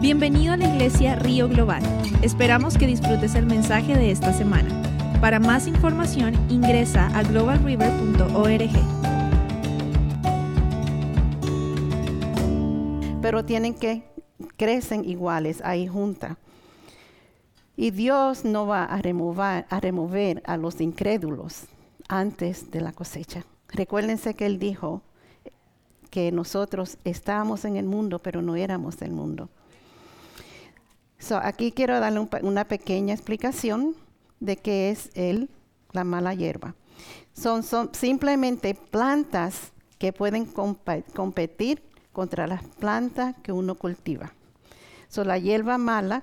Bienvenido a la iglesia Río Global. Esperamos que disfrutes el mensaje de esta semana. Para más información ingresa a globalriver.org. Pero tienen que crecen iguales ahí juntas. Y Dios no va a remover, a remover a los incrédulos antes de la cosecha. Recuérdense que Él dijo que nosotros estábamos en el mundo, pero no éramos del mundo. So, aquí quiero darle una pequeña explicación de qué es el, la mala hierba. Son, son simplemente plantas que pueden competir contra las plantas que uno cultiva. So, la hierba mala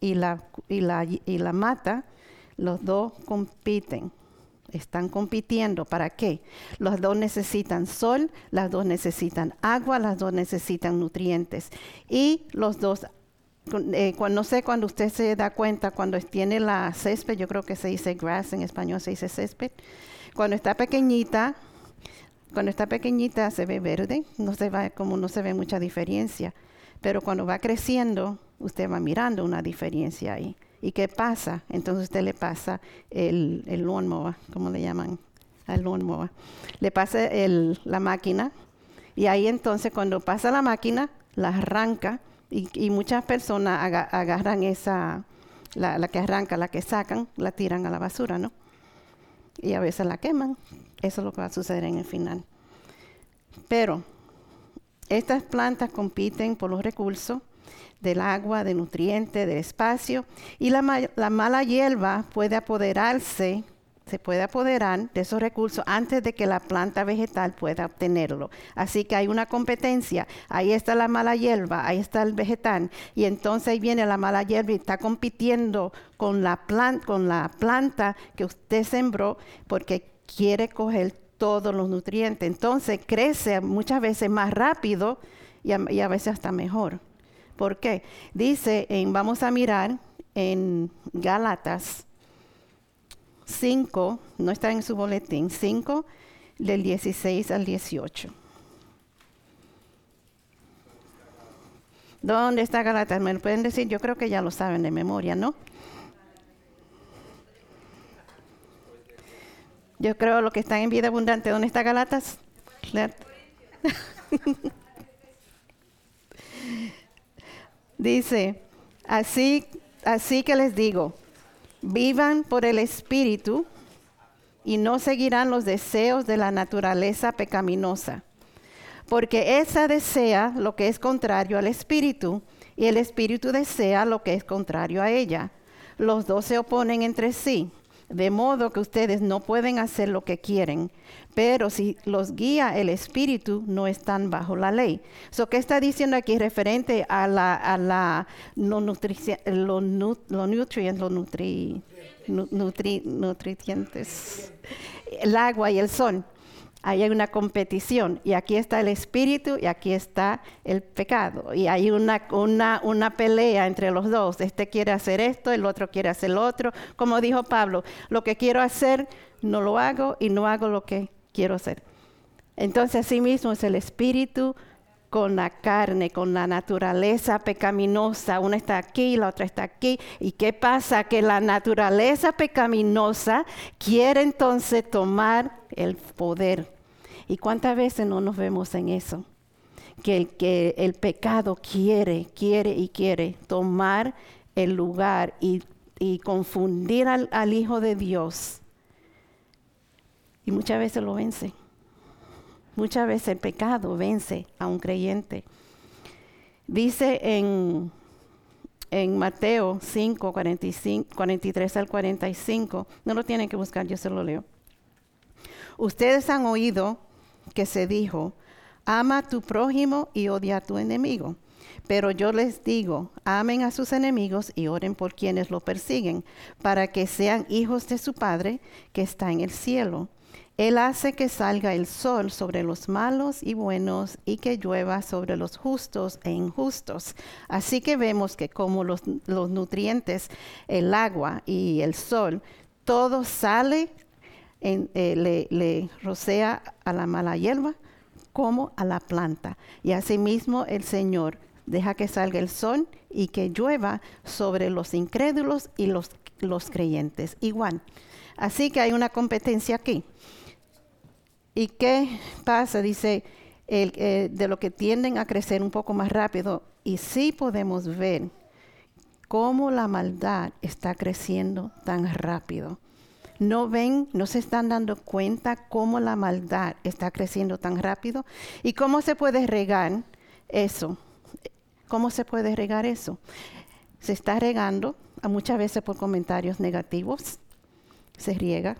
y la, y la, y la mata, los dos compiten. Están compitiendo. ¿Para qué? Los dos necesitan sol, las dos necesitan agua, las dos necesitan nutrientes. Y los dos eh, cuando, no sé cuando usted se da cuenta, cuando tiene la césped, yo creo que se dice grass en español, se dice césped. Cuando está pequeñita, cuando está pequeñita se ve verde, no se va, como no se ve mucha diferencia. Pero cuando va creciendo, usted va mirando una diferencia ahí. ¿Y qué pasa? Entonces usted le pasa el, el lawnmower, ¿cómo le llaman? Al lawnmower. Le pasa el, la máquina y ahí entonces cuando pasa la máquina, la arranca y, muchas personas agarran esa, la, que arranca, la que sacan, la tiran a la basura, ¿no? Y a veces la queman. Eso es lo que va a suceder en el final. Pero estas plantas compiten por los recursos del agua, de nutrientes, del espacio, y la, la mala hierba puede apoderarse se puede apoderar de esos recursos antes de que la planta vegetal pueda obtenerlo. Así que hay una competencia. Ahí está la mala hierba, ahí está el vegetal. Y entonces ahí viene la mala hierba y está compitiendo con la, con la planta que usted sembró porque quiere coger todos los nutrientes. Entonces crece muchas veces más rápido y a, y a veces hasta mejor. ¿Por qué? Dice, en, vamos a mirar en Gálatas 5, no está en su boletín, 5 del 16 al 18. ¿Dónde está Galatas? ¿Me lo pueden decir? Yo creo que ya lo saben de memoria, ¿no? Yo creo lo que está en vida abundante. ¿Dónde está Galatas? Dice, así, así que les digo, Vivan por el Espíritu y no seguirán los deseos de la naturaleza pecaminosa, porque esa desea lo que es contrario al Espíritu y el Espíritu desea lo que es contrario a ella. Los dos se oponen entre sí de modo que ustedes no pueden hacer lo que quieren, pero si los guía el Espíritu, no están bajo la ley. So, ¿Qué está diciendo aquí referente a la, a la no nutrición, lo, nutrientes, nutrientes, el agua y el sol? Ahí hay una competición y aquí está el espíritu y aquí está el pecado. Y hay una, una, una, pelea entre los dos. Este quiere hacer esto, el otro quiere hacer lo otro. Como dijo Pablo, lo que quiero hacer no lo hago y no hago lo que quiero hacer. Entonces así mismo es el espíritu con la carne, con la naturaleza pecaminosa. Una está aquí, la otra está aquí. ¿Y qué pasa? Que la naturaleza pecaminosa quiere entonces tomar el poder ¿Y cuántas veces no nos vemos en eso? Que el, pecado quiere, quiere y quiere tomar el lugar y, confundir al, al Hijo de Dios. Y muchas veces lo vence. Muchas veces el pecado vence a un creyente. Dice en, en Mateo 5, 45, 43 al 45, no lo tienen que buscar, yo se lo leo. Ustedes han oído que se dijo, ama a tu prójimo y odia a tu enemigo. Pero yo les digo, amen a sus enemigos y oren por quienes lo persiguen, para que sean hijos de su Padre que está en el cielo. Él hace que salga el sol sobre los malos y buenos y que llueva sobre los justos e injustos. Así que vemos que como los, nutrientes, el agua y el sol, todo sale eh, le, le, rocea a la mala hierba como a la planta. Y asimismo el Señor deja que salga el sol y que llueva sobre los incrédulos y los, los creyentes. Igual. Así que hay una competencia aquí. ¿Y qué pasa? Dice, eh, de lo que tienden a crecer un poco más rápido. Y sí podemos ver cómo la maldad está creciendo tan rápido. No ven, no se están dando cuenta cómo la maldad está creciendo tan rápido y cómo se puede regar eso. ¿Cómo se puede regar eso? Se está regando muchas veces por comentarios negativos. Se riega.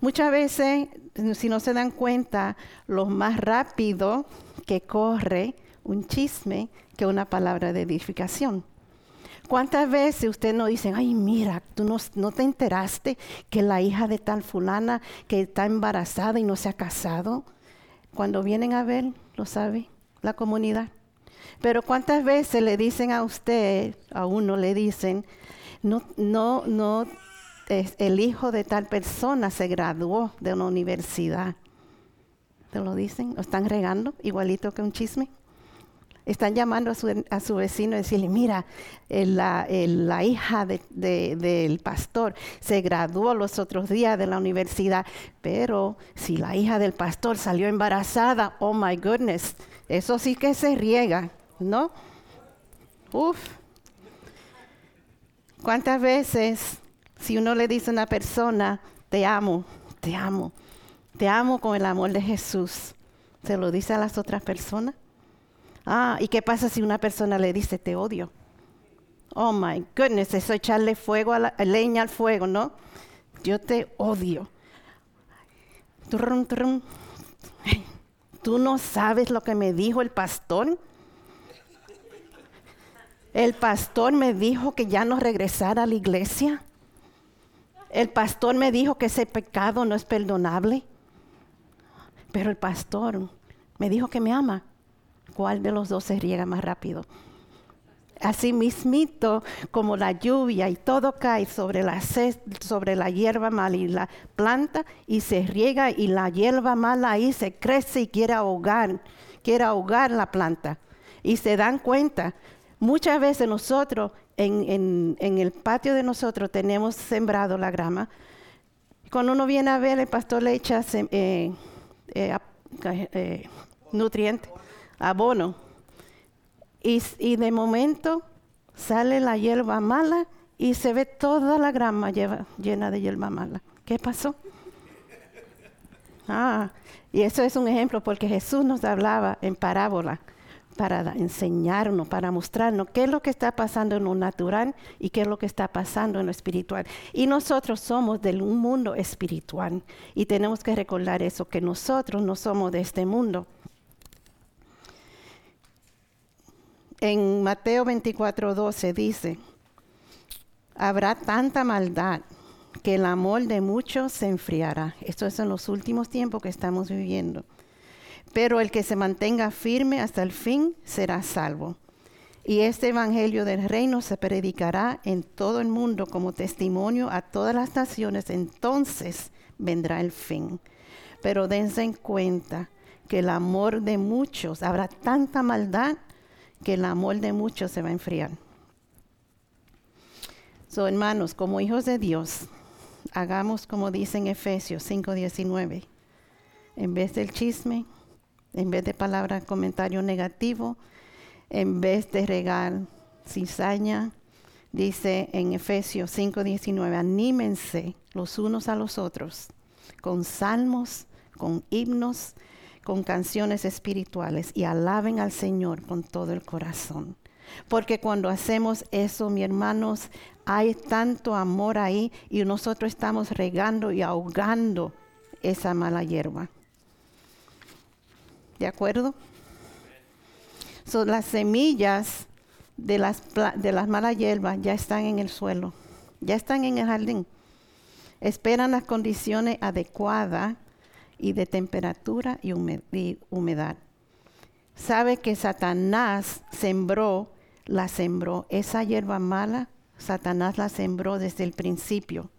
Muchas veces, si no se dan cuenta, lo más rápido que corre un chisme que una palabra de edificación. ¿Cuántas veces usted no dice, ay, mira, tú no, te enteraste que la hija de tal fulana que está embarazada y no se ha casado? Cuando vienen a ver, lo sabe la comunidad. Pero ¿cuántas veces le dicen a usted, a uno le dicen, no, no, no, el hijo de tal persona se graduó de una universidad? ¿Te lo dicen? ¿Lo están regando igualito que un chisme? están llamando a su, a su vecino y decirle, mira, la, la, hija del pastor se graduó los otros días de la universidad, pero si la hija del pastor salió embarazada, oh my goodness, eso sí que se riega, ¿no? Uf. ¿Cuántas veces si uno le dice a una persona, te amo, te amo, te amo con el amor de Jesús, se lo dice a las otras personas? Ah, ¿y qué pasa si una persona le dice te odio? Oh my goodness, eso echarle fuego a la leña al fuego, ¿no? Yo te odio. ¿Tú no sabes lo que me dijo el pastor? El pastor me dijo que ya no regresara a la iglesia. El pastor me dijo que ese pecado no es perdonable. Pero el pastor me dijo que me ama cuál de los dos se riega más rápido. Así mismito como la lluvia y todo cae sobre la, sobre la hierba mala y la planta y se riega y la hierba mala ahí se crece y quiere ahogar, quiere ahogar la planta. Y se dan cuenta, muchas veces nosotros en, el patio de nosotros tenemos sembrado la grama. Cuando uno viene a ver, el pastor le echa eh, eh, eh, nutrientes abono. Y, de momento sale la hierba mala y se ve toda la grama llena de hierba mala. ¿Qué pasó? Ah, y eso es un ejemplo porque Jesús nos hablaba en parábola para enseñarnos, para mostrarnos qué es lo que está pasando en lo natural y qué es lo que está pasando en lo espiritual. Y nosotros somos de un mundo espiritual y tenemos que recordar eso, que nosotros no somos de este mundo. en Mateo 24, 12 dice, habrá tanta maldad que el amor de muchos se enfriará. Esto es en los últimos tiempos que estamos viviendo. Pero el que se mantenga firme hasta el fin será salvo. Y este Evangelio del Reino se predicará en todo el mundo como testimonio a todas las naciones. Entonces vendrá el fin. Pero dense en cuenta que el amor de muchos, habrá tanta maldad que el amor de muchos se va a enfriar. So, hermanos, como hijos de Dios, hagamos como dice en Efesios 5:19. En vez del chisme, en vez de palabra, comentario negativo, en vez de regar cizaña, dice en Efesios 5:19, anímense los unos a los otros con salmos, con himnos con canciones espirituales y alaben al Señor con todo el corazón. Porque cuando hacemos eso, mi hermanos, hay tanto amor ahí y nosotros estamos regando y ahogando esa mala hierba. ¿De acuerdo? Son las semillas de las, de las malas hierbas ya están en el suelo, ya están en el jardín. Esperan las condiciones adecuadas y de temperatura y humedad. Sabe que Satanás sembró, la sembró, esa hierba mala, Satanás la sembró desde el principio.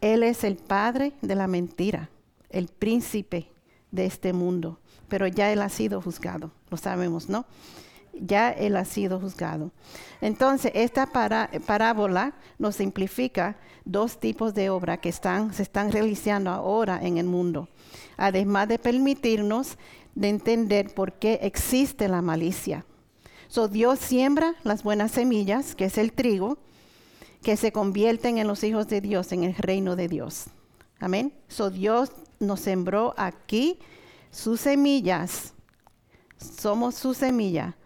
Él es el padre de la mentira, el príncipe de este mundo, pero ya él ha sido juzgado, lo sabemos, ¿no? ya él ha sido juzgado. Entonces, esta parábola nos simplifica dos tipos de obra que se están realizando ahora en el mundo, además de permitirnos de entender por qué existe la malicia. So, Dios siembra las buenas semillas, que es el trigo, que se convierten en los hijos de Dios, en el reino de Dios. Amén. So, Dios nos sembró aquí sus semillas. Somos su semilla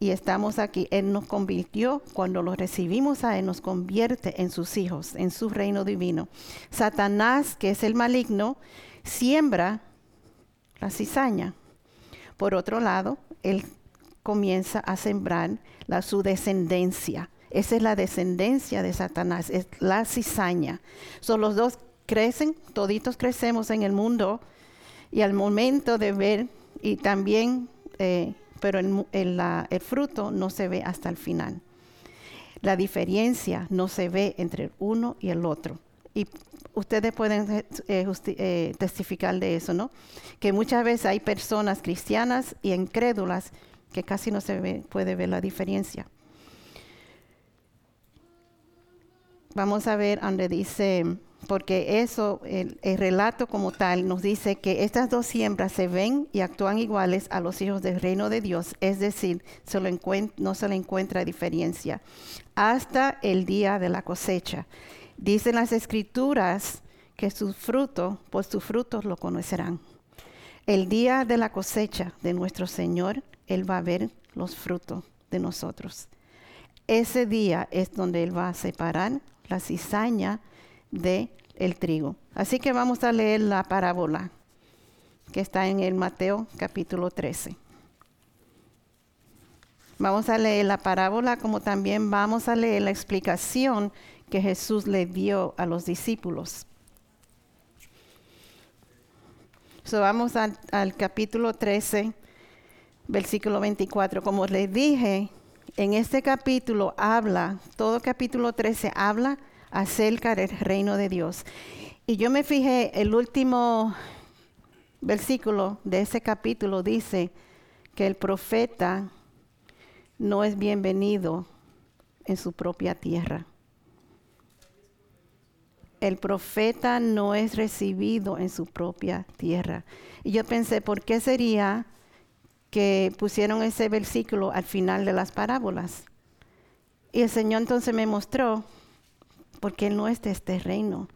y estamos aquí. Él nos convirtió, cuando lo recibimos a Él, nos convierte en sus hijos, en su reino divino. Satanás, que es el maligno, siembra la cizaña. Por otro lado, Él comienza a sembrar la, su descendencia. Esa es la descendencia de Satanás, es la cizaña. Son los dos crecen, toditos crecemos en el mundo y al momento de ver y también eh, pero el, fruto no se ve hasta el final. La diferencia no se ve entre el uno y el otro. Y ustedes pueden eh, eh, testificar de eso, ¿no? Que muchas veces hay personas cristianas y incrédulas que casi no se puede ver la diferencia. Vamos a ver donde dice porque eso, el, relato como tal, nos dice que estas dos siembras se ven y actúan iguales a los hijos del reino de Dios, es decir, no se le encuentra diferencia, hasta el día de la cosecha. Dicen las escrituras que su fruto, por sus frutos lo conocerán. El día de la cosecha de nuestro Señor, Él va a ver los frutos de nosotros. Ese día es donde Él va a separar la cizaña de el trigo. Así que vamos a leer la parábola que está en el Mateo capítulo 13. Vamos a leer la parábola como también vamos a leer la explicación que Jesús le dio a los discípulos. So, vamos al capítulo 13, versículo 24. Como les dije, en este capítulo habla, todo capítulo 13 habla acerca del reino de Dios. Y yo me fijé, el último versículo de ese capítulo dice que el profeta no es bienvenido en su propia tierra. El profeta no es recibido en su propia tierra. Y yo pensé, ¿por qué sería que pusieron ese versículo al final de las parábolas? Y el Señor entonces me mostró porque no es de este reino.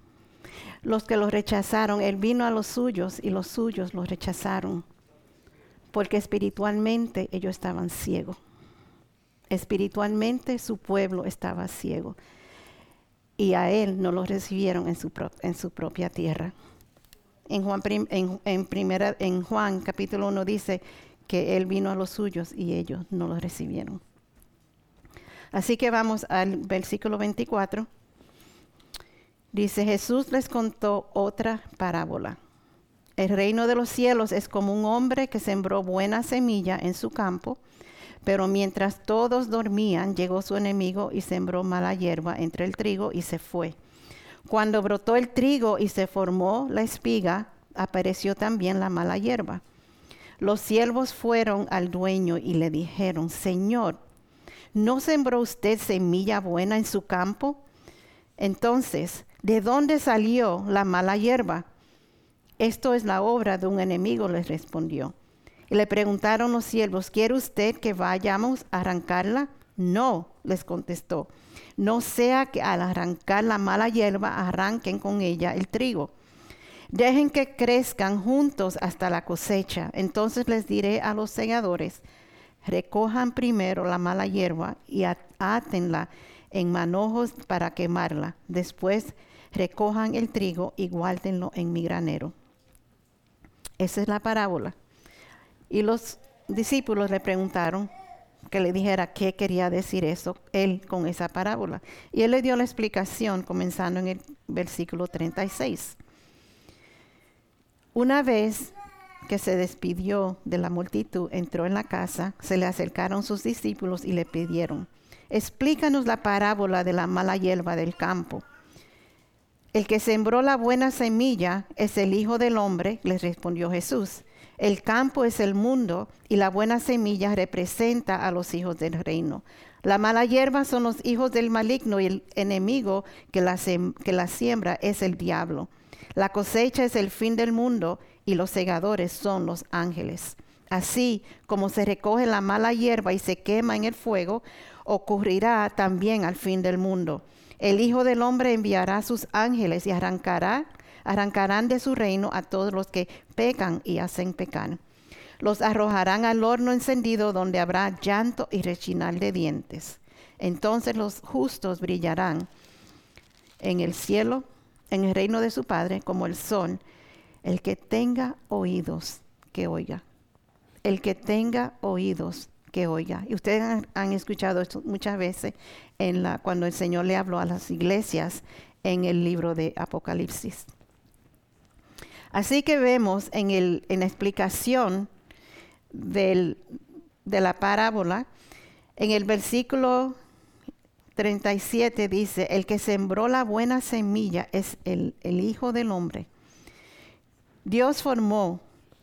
Los que lo rechazaron, Él vino a los suyos y los suyos lo rechazaron, porque espiritualmente ellos estaban ciegos. Espiritualmente su pueblo estaba ciego y a Él no lo recibieron en su, en su propia tierra. En Juan, en, primera, en Juan capítulo 1 dice que Él vino a los suyos y ellos no lo recibieron. Así que vamos al versículo 24. Dice, Jesús les contó otra parábola. El reino de los cielos es como un hombre que sembró buena semilla en su campo, pero mientras todos dormían, llegó su enemigo y sembró mala hierba entre el trigo y se fue. Cuando brotó el trigo y se formó la espiga, apareció también la mala hierba. Los siervos fueron al dueño y le dijeron, Señor, ¿no sembró usted semilla buena en su campo? Entonces ¿De dónde salió la mala hierba? Esto es la obra de un enemigo, les respondió. Y le preguntaron los siervos, ¿quiere usted que vayamos a arrancarla? No, les contestó. No sea que al arrancar la mala hierba arranquen con ella el trigo. Dejen que crezcan juntos hasta la cosecha. Entonces les diré a los segadores, recojan primero la mala hierba y átenla en manojos para quemarla. Después recojan el trigo y guárdenlo en mi granero. Esa es la parábola. Y los discípulos le preguntaron que le dijera qué quería decir eso él con esa parábola. Y él le dio la explicación comenzando en el versículo 36. Una vez que se despidió de la multitud, entró en la casa, se le acercaron sus discípulos y le pidieron, explícanos la parábola de la mala hierba del campo. El que sembró la buena semilla es el Hijo del Hombre, les respondió Jesús. El campo es el mundo y la buena semilla representa a los hijos del reino. La mala hierba son los hijos del maligno y el enemigo que la, que la siembra es el diablo. La cosecha es el fin del mundo y los segadores son los ángeles. Así como se recoge la mala hierba y se quema en el fuego, ocurrirá también al fin del mundo. El Hijo del Hombre enviará sus ángeles y arrancará, arrancarán de su reino a todos los que pecan y hacen pecar. Los arrojarán al horno encendido donde habrá llanto y rechinar de dientes. Entonces los justos brillarán en el cielo, en el reino de su Padre, como el sol. El que tenga oídos, que oiga. El que tenga oídos, que oiga. Y ustedes han, escuchado esto muchas veces en la, cuando el Señor le habló a las iglesias en el libro de Apocalipsis. Así que vemos en, el, en la explicación del, de la parábola, en el versículo 37 dice, el que sembró la buena semilla es el, el Hijo del Hombre. Dios formó,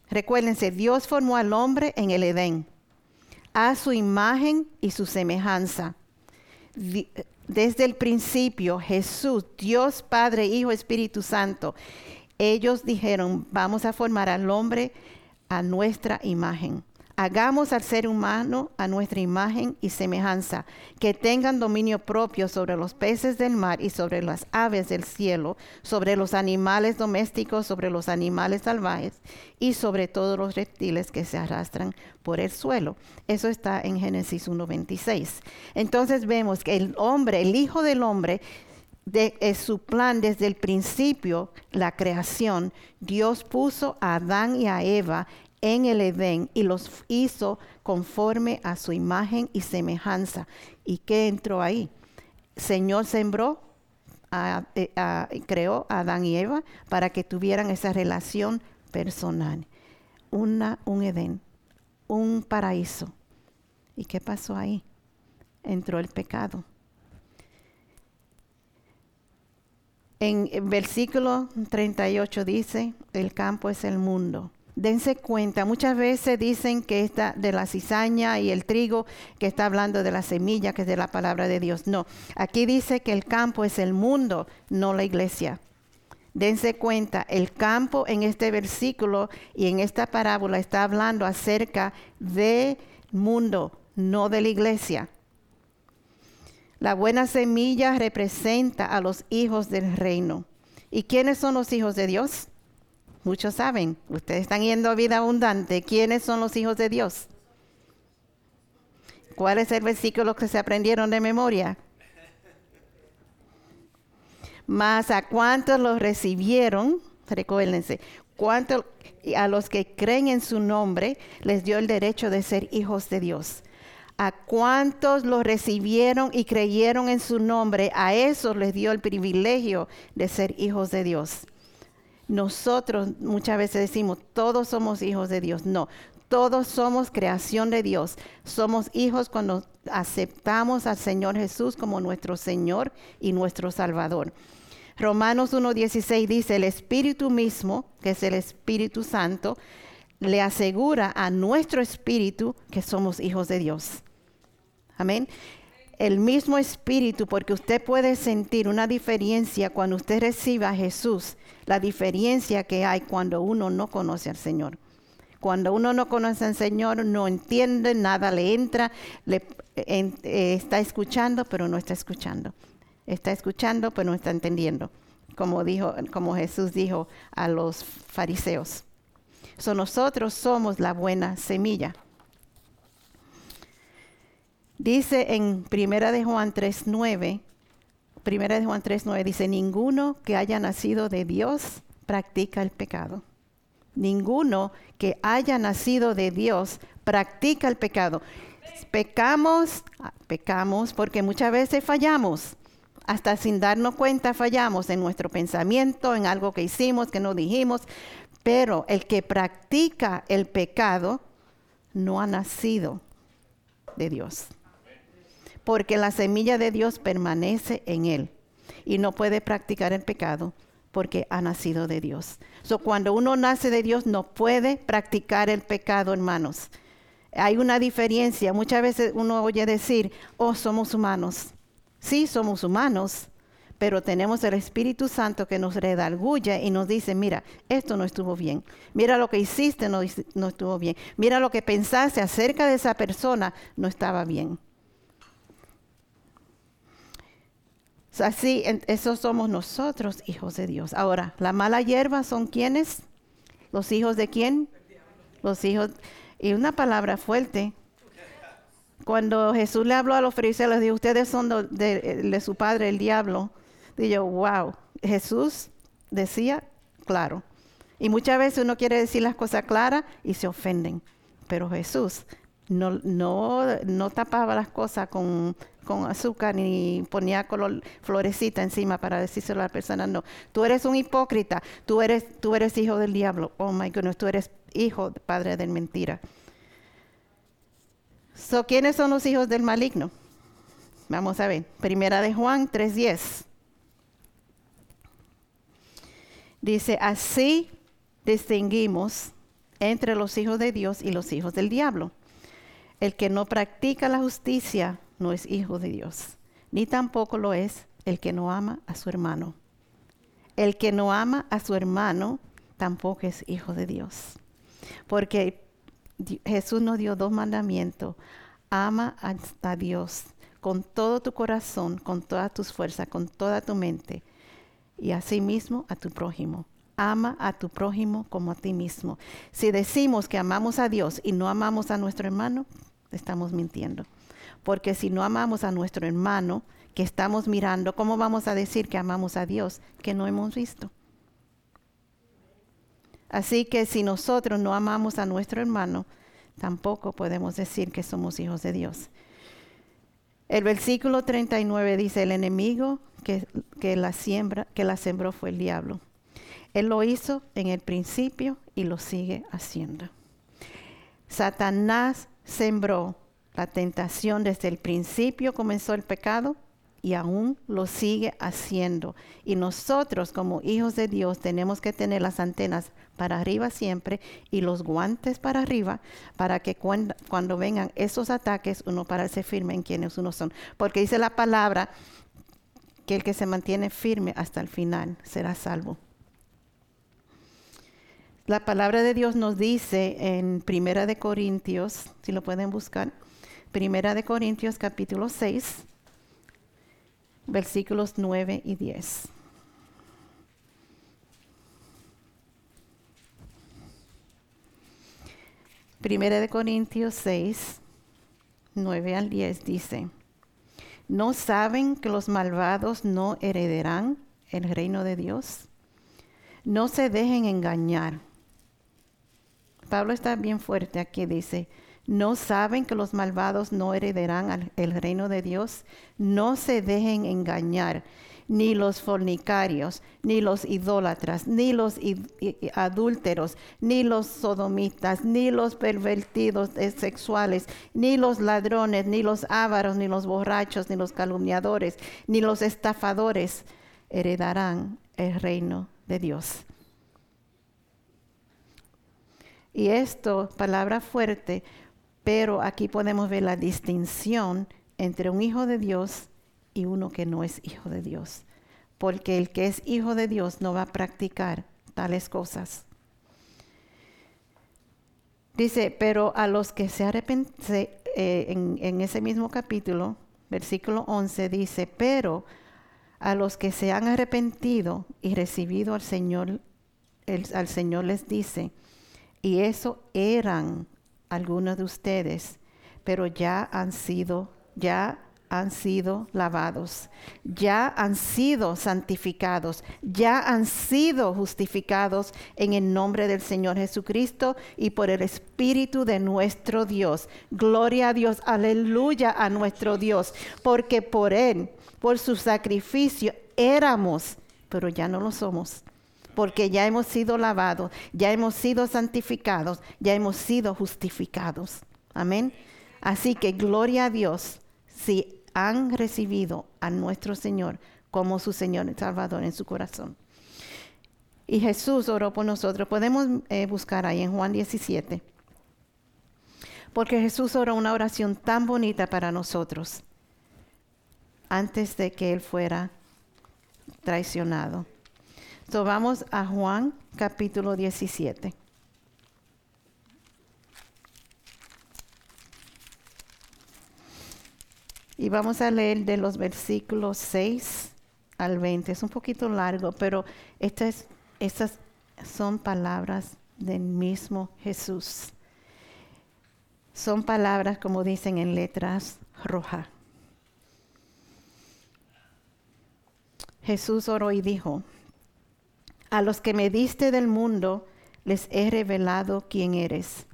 recuérdense, Dios formó al hombre en el Edén a su imagen y su semejanza. Desde el principio, Jesús, Dios Padre, Hijo, Espíritu Santo, ellos dijeron, vamos a formar al hombre a nuestra imagen. Hagamos al ser humano a nuestra imagen y semejanza, que tengan dominio propio sobre los peces del mar y sobre las aves del cielo, sobre los animales domésticos, sobre los animales salvajes y sobre todos los reptiles que se arrastran por el suelo. Eso está en Génesis 1.26. Entonces vemos que el hombre, el Hijo del Hombre, de su plan desde el principio, la creación, Dios puso a Adán y a Eva en el Edén y los hizo conforme a su imagen y semejanza. ¿Y qué entró ahí? Señor sembró, eh, creó a Adán y Eva para que tuvieran esa relación personal. Una, un Edén, un paraíso. ¿Y qué pasó ahí? Entró el pecado. En el versículo 38 dice, el campo es el mundo dense cuenta, muchas veces dicen que está de la cizaña y el trigo, que está hablando de la semilla, que es de la palabra de Dios. No, aquí dice que el campo es el mundo, no la iglesia. Dense cuenta, el campo en este versículo y en esta parábola está hablando acerca del mundo, no de la iglesia. La buena semilla representa a los hijos del reino. ¿Y quiénes son los hijos de Dios? Muchos saben, ustedes están yendo a vida abundante. ¿Quiénes son los hijos de Dios? ¿Cuál es el versículo que se aprendieron de memoria? Más a cuántos los recibieron, recuérdense, cuántos a los que creen en su nombre les dio el derecho de ser hijos de Dios. A cuántos los recibieron y creyeron en su nombre, a esos les dio el privilegio de ser hijos de Dios. Nosotros muchas veces decimos, todos somos hijos de Dios. No, todos somos creación de Dios. Somos hijos cuando aceptamos al Señor Jesús como nuestro Señor y nuestro Salvador. Romanos 1.16 dice, el Espíritu mismo, que es el Espíritu Santo, le asegura a nuestro espíritu que somos hijos de Dios. Amén el mismo espíritu, porque usted puede sentir una diferencia cuando usted reciba a Jesús, la diferencia que hay cuando uno no conoce al Señor. Cuando uno no conoce al Señor, no entiende, nada le entra, le, eh, está escuchando, pero no está escuchando. Está escuchando, pero no está entendiendo. Como, dijo, como Jesús dijo a los fariseos. So, nosotros somos la buena semilla. Dice en Primera de Juan 3:9, Primera de Juan 3:9 dice, "Ninguno que haya nacido de Dios practica el pecado." Ninguno que haya nacido de Dios practica el pecado. Pecamos, ah, pecamos porque muchas veces fallamos. Hasta sin darnos cuenta fallamos en nuestro pensamiento, en algo que hicimos, que no dijimos. Pero el que practica el pecado no ha nacido de Dios porque la semilla de Dios permanece en él y no puede practicar el pecado porque ha nacido de Dios. So, cuando uno nace de Dios no puede practicar el pecado, hermanos. Hay una diferencia. Muchas veces uno oye decir, oh, somos humanos. Sí, somos humanos, pero tenemos el Espíritu Santo que nos redarguye y nos dice, mira, esto no estuvo bien, mira lo que hiciste no, no estuvo bien, mira lo que pensaste acerca de esa persona no estaba bien. Así, esos somos nosotros, hijos de Dios. Ahora, la mala hierba son quienes? ¿Los hijos de quién? Los hijos. Y una palabra fuerte. Cuando Jesús le habló a los fariseos, les dijo, ustedes son de su padre, el diablo. Y yo, wow, Jesús decía claro. Y muchas veces uno quiere decir las cosas claras y se ofenden. Pero Jesús no, no, no tapaba las cosas con, azúcar ni ponía color florecita encima para decírselo a la persona. No, tú eres un hipócrita, tú eres, tú eres hijo del diablo. Oh my goodness, tú eres hijo, padre de mentira. So, ¿Quiénes son los hijos del maligno? Vamos a ver. Primera de Juan 3.10. Dice, así distinguimos entre los hijos de Dios y los hijos del diablo. El que no practica la justicia no es hijo de Dios, ni tampoco lo es el que no ama a su hermano. El que no ama a su hermano tampoco es hijo de Dios. Porque Jesús nos dio dos mandamientos. Ama a, Dios con todo tu corazón, con todas tus fuerzas, con toda tu mente y asimismo a tu prójimo. Ama a tu prójimo como a ti mismo. Si decimos que amamos a Dios y no amamos a nuestro hermano, estamos mintiendo. Porque si no amamos a nuestro hermano que estamos mirando, ¿cómo vamos a decir que amamos a Dios que no hemos visto? Así que si nosotros no amamos a nuestro hermano, tampoco podemos decir que somos hijos de Dios. El versículo 39 dice, el enemigo que, la siembra, que la sembró fue el diablo. Él lo hizo en el principio y lo sigue haciendo. Satanás sembró la tentación desde el principio, comenzó el pecado y aún lo sigue haciendo. Y nosotros como hijos de Dios tenemos que tener las antenas para arriba siempre y los guantes para arriba para que cuando, vengan esos ataques uno parece firme en quienes uno son. Porque dice la palabra que el que se mantiene firme hasta el final será salvo. La palabra de Dios nos dice en Primera de Corintios, si lo pueden buscar, Primera de Corintios capítulo 6, versículos 9 y 10. Primera de Corintios 6, 9 al 10 dice, ¿No saben que los malvados no heredarán el reino de Dios? No se dejen engañar. Pablo está bien fuerte aquí, dice, ¿no saben que los malvados no heredarán el reino de Dios? No se dejen engañar ni los fornicarios, ni los idólatras, ni los adúlteros, ni los sodomitas, ni los pervertidos sexuales, ni los ladrones, ni los ávaros, ni los borrachos, ni los calumniadores, ni los estafadores heredarán el reino de Dios. Y esto, palabra fuerte, pero aquí podemos ver la distinción entre un hijo de Dios y uno que no es hijo de Dios. Porque el que es hijo de Dios no va a practicar tales cosas. Dice, pero a los que se arrepienten, eh, en, ese mismo capítulo, versículo 11, dice, pero a los que se han arrepentido y recibido al Señor, al Señor les dice, y eso eran algunos de ustedes, pero ya han sido, ya han sido lavados, ya han sido santificados, ya han sido justificados en el nombre del Señor Jesucristo y por el Espíritu de nuestro Dios. Gloria a Dios, aleluya a nuestro Dios, porque por Él, por su sacrificio, éramos, pero ya no lo somos. Porque ya hemos sido lavados, ya hemos sido santificados, ya hemos sido justificados. Amén. Así que gloria a Dios si han recibido a nuestro Señor como su Señor y Salvador en su corazón. Y Jesús oró por nosotros. Podemos eh, buscar ahí en Juan 17. Porque Jesús oró una oración tan bonita para nosotros antes de que Él fuera traicionado. Entonces vamos a Juan capítulo 17. Y vamos a leer de los versículos 6 al 20. Es un poquito largo, pero estas, estas son palabras del mismo Jesús. Son palabras, como dicen en letras rojas. Jesús oró y dijo, a los que me diste del mundo, les he revelado quién eres.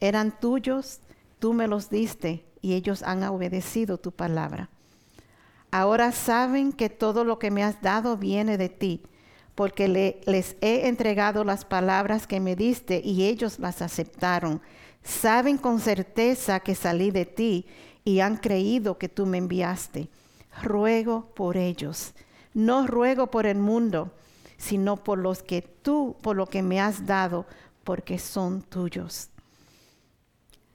Eran tuyos, tú me los diste, y ellos han obedecido tu palabra. Ahora saben que todo lo que me has dado viene de ti, porque les he entregado las palabras que me diste y ellos las aceptaron. Saben con certeza que salí de ti y han creído que tú me enviaste. Ruego por ellos. No ruego por el mundo, sino por los que tú, por lo que me has dado, porque son tuyos.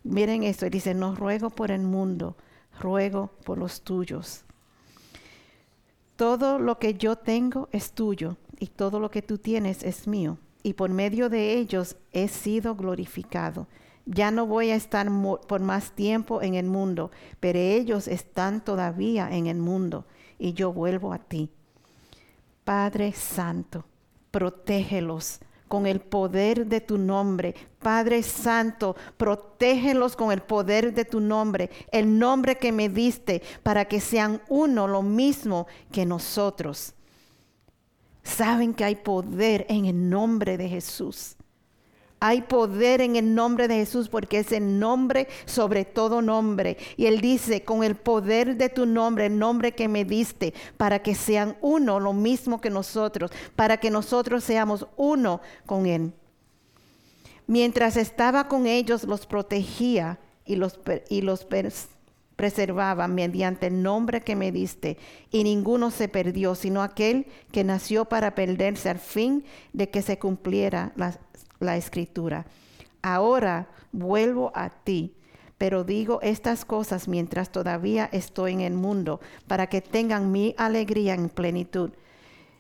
Miren esto, dice, no ruego por el mundo, ruego por los tuyos. Todo lo que yo tengo es tuyo y todo lo que tú tienes es mío. Y por medio de ellos he sido glorificado. Ya no voy a estar por más tiempo en el mundo, pero ellos están todavía en el mundo y yo vuelvo a ti. Padre Santo, protégelos con el poder de tu nombre. Padre Santo, protégelos con el poder de tu nombre, el nombre que me diste, para que sean uno lo mismo que nosotros. Saben que hay poder en el nombre de Jesús. Hay poder en el nombre de Jesús porque es el nombre sobre todo nombre. Y Él dice, con el poder de tu nombre, el nombre que me diste, para que sean uno, lo mismo que nosotros, para que nosotros seamos uno con Él. Mientras estaba con ellos, los protegía y los, preservaba mediante el nombre que me diste, y ninguno se perdió, sino aquel que nació para perderse al fin de que se cumpliera la, la escritura. Ahora vuelvo a ti, pero digo estas cosas mientras todavía estoy en el mundo, para que tengan mi alegría en plenitud.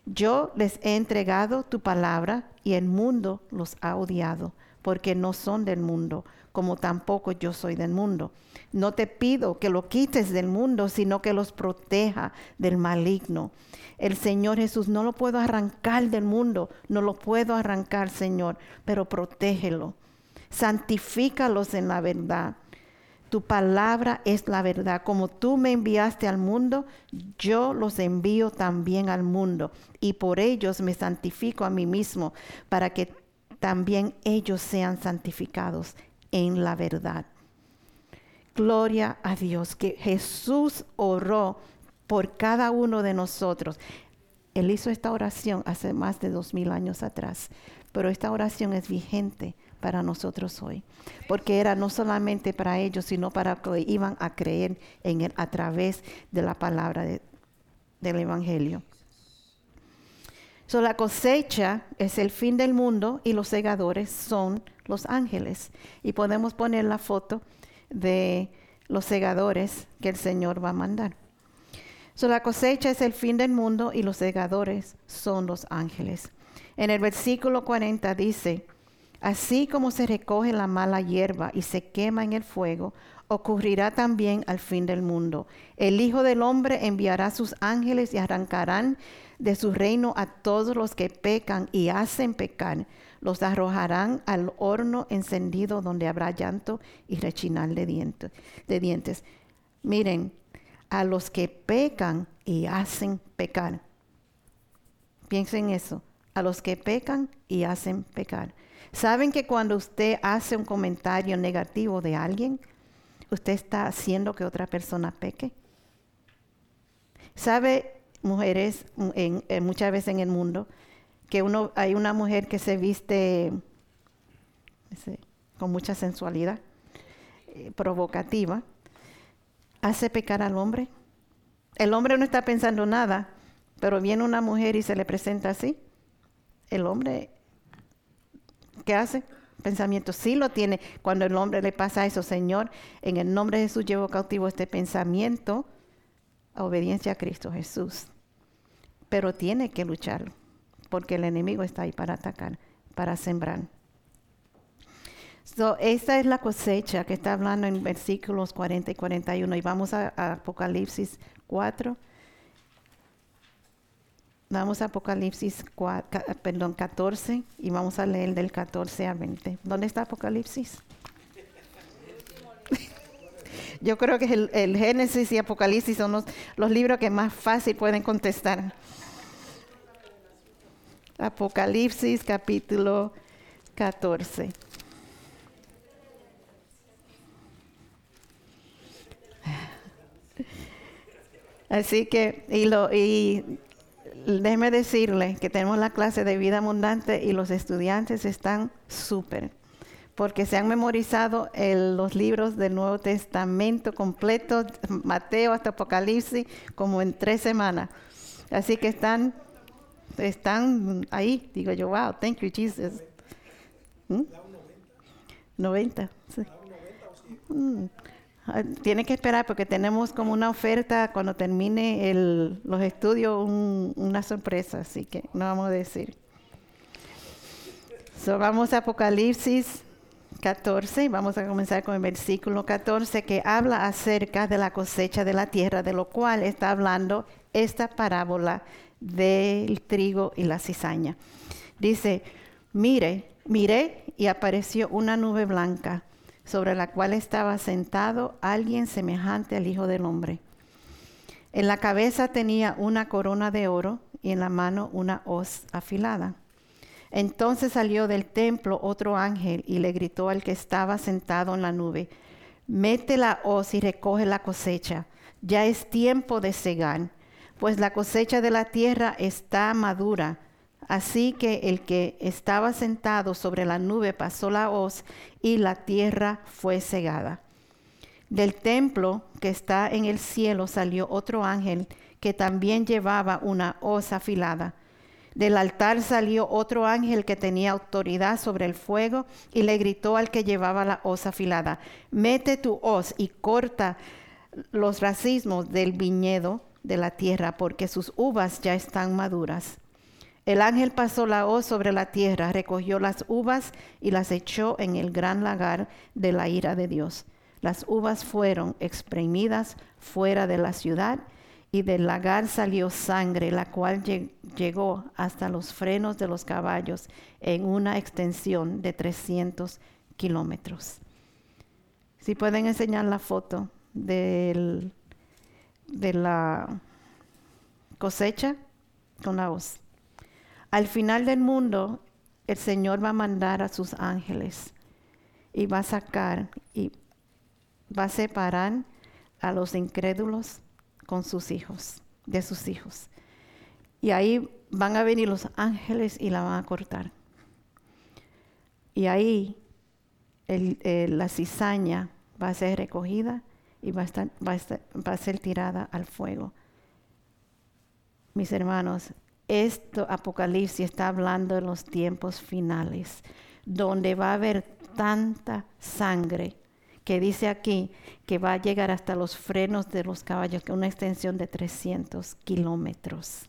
Yo les he entregado tu palabra y el mundo los ha odiado, porque no son del mundo, como tampoco yo soy del mundo. No te pido que lo quites del mundo, sino que los proteja del maligno. El Señor Jesús no lo puedo arrancar del mundo, no lo puedo arrancar, Señor, pero protégelo. Santifícalos en la verdad. Tu palabra es la verdad. Como tú me enviaste al mundo, yo los envío también al mundo. Y por ellos me santifico a mí mismo, para que también ellos sean santificados en la verdad. Gloria a Dios, que Jesús oró por cada uno de nosotros. Él hizo esta oración hace más de dos mil años atrás, pero esta oración es vigente para nosotros hoy, porque era no solamente para ellos, sino para que iban a creer en Él a través de la palabra del Evangelio. So, la cosecha es el fin del mundo y los segadores son los ángeles. Y podemos poner la foto de los segadores que el Señor va a mandar. So, la cosecha es el fin del mundo y los segadores son los ángeles. En el versículo 40 dice, así como se recoge la mala hierba y se quema en el fuego, ocurrirá también al fin del mundo. El Hijo del Hombre enviará sus ángeles y arrancarán de su reino a todos los que pecan y hacen pecar. Los arrojarán al horno encendido donde habrá llanto y rechinar de dientes. De dientes. Miren, a los que pecan y hacen pecar. Piensen eso, a los que pecan y hacen pecar. ¿Saben que cuando usted hace un comentario negativo de alguien, usted está haciendo que otra persona peque? ¿Sabe, mujeres, muchas veces en el mundo, que uno, hay una mujer que se viste con mucha sensualidad, eh, provocativa, hace pecar al hombre. El hombre no está pensando nada, pero viene una mujer y se le presenta así. el hombre, ¿qué hace? Pensamiento sí lo tiene. Cuando el hombre le pasa eso, Señor, en el nombre de Jesús llevo cautivo este pensamiento a obediencia a Cristo Jesús. Pero tiene que luchar, porque el enemigo está ahí para atacar, para sembrar. esta es la cosecha que está hablando en versículos 40 y 41. Y vamos a, a Apocalipsis 4. Vamos a Apocalipsis 4, perdón, 14 y vamos a leer del 14 al 20. ¿Dónde está Apocalipsis? Yo creo que el, el, Génesis y Apocalipsis son los, los libros que más fácil pueden contestar. Apocalipsis capítulo 14. Así que, y, lo, y déjeme decirle que tenemos la clase de vida abundante y los estudiantes están súper, porque se han memorizado los libros del Nuevo Testamento completo, Mateo hasta Apocalipsis, como en tres semanas. Así que están, están ahí. Digo yo, wow, thank you, Jesus. 90. ¿Mm? sí. Ah, tiene que esperar porque tenemos como una oferta cuando termine los estudios, una sorpresa, así que no vamos a decir. So, vamos a Apocalipsis 14, vamos a comenzar con el versículo 14 que habla acerca de la cosecha de la tierra, de lo cual está hablando esta parábola del trigo y la cizaña. Dice, mire, mire y apareció una nube blanca sobre la cual estaba sentado alguien semejante al Hijo del Hombre. En la cabeza tenía una corona de oro y en la mano una hoz afilada. Entonces salió del templo otro ángel y le gritó al que estaba sentado en la nube, mete la hoz y recoge la cosecha, ya es tiempo de cegar, pues la cosecha de la tierra está madura Así que el que estaba sentado sobre la nube pasó la hoz y la tierra fue cegada. Del templo que está en el cielo salió otro ángel que también llevaba una hoz afilada. Del altar salió otro ángel que tenía autoridad sobre el fuego y le gritó al que llevaba la hoz afilada, mete tu hoz y corta los racismos del viñedo de la tierra, porque sus uvas ya están maduras. El ángel pasó la hoz sobre la tierra, recogió las uvas y las echó en el gran lagar de la ira de Dios. Las uvas fueron exprimidas fuera de la ciudad y del lagar salió sangre, la cual llegó hasta los frenos de los caballos en una extensión de 300 kilómetros. Si pueden enseñar la foto de la cosecha con la hoz. Al final del mundo, el Señor va a mandar a sus ángeles y va a sacar y va a separar a los incrédulos con sus hijos, de sus hijos. Y ahí van a venir los ángeles y la van a cortar. Y ahí la cizaña va a ser recogida y va a ser tirada al fuego. Mis hermanos, esto Apocalipsis está hablando de los tiempos finales, donde va a haber tanta sangre que dice aquí que va a llegar hasta los frenos de los caballos, que una extensión de 300 kilómetros.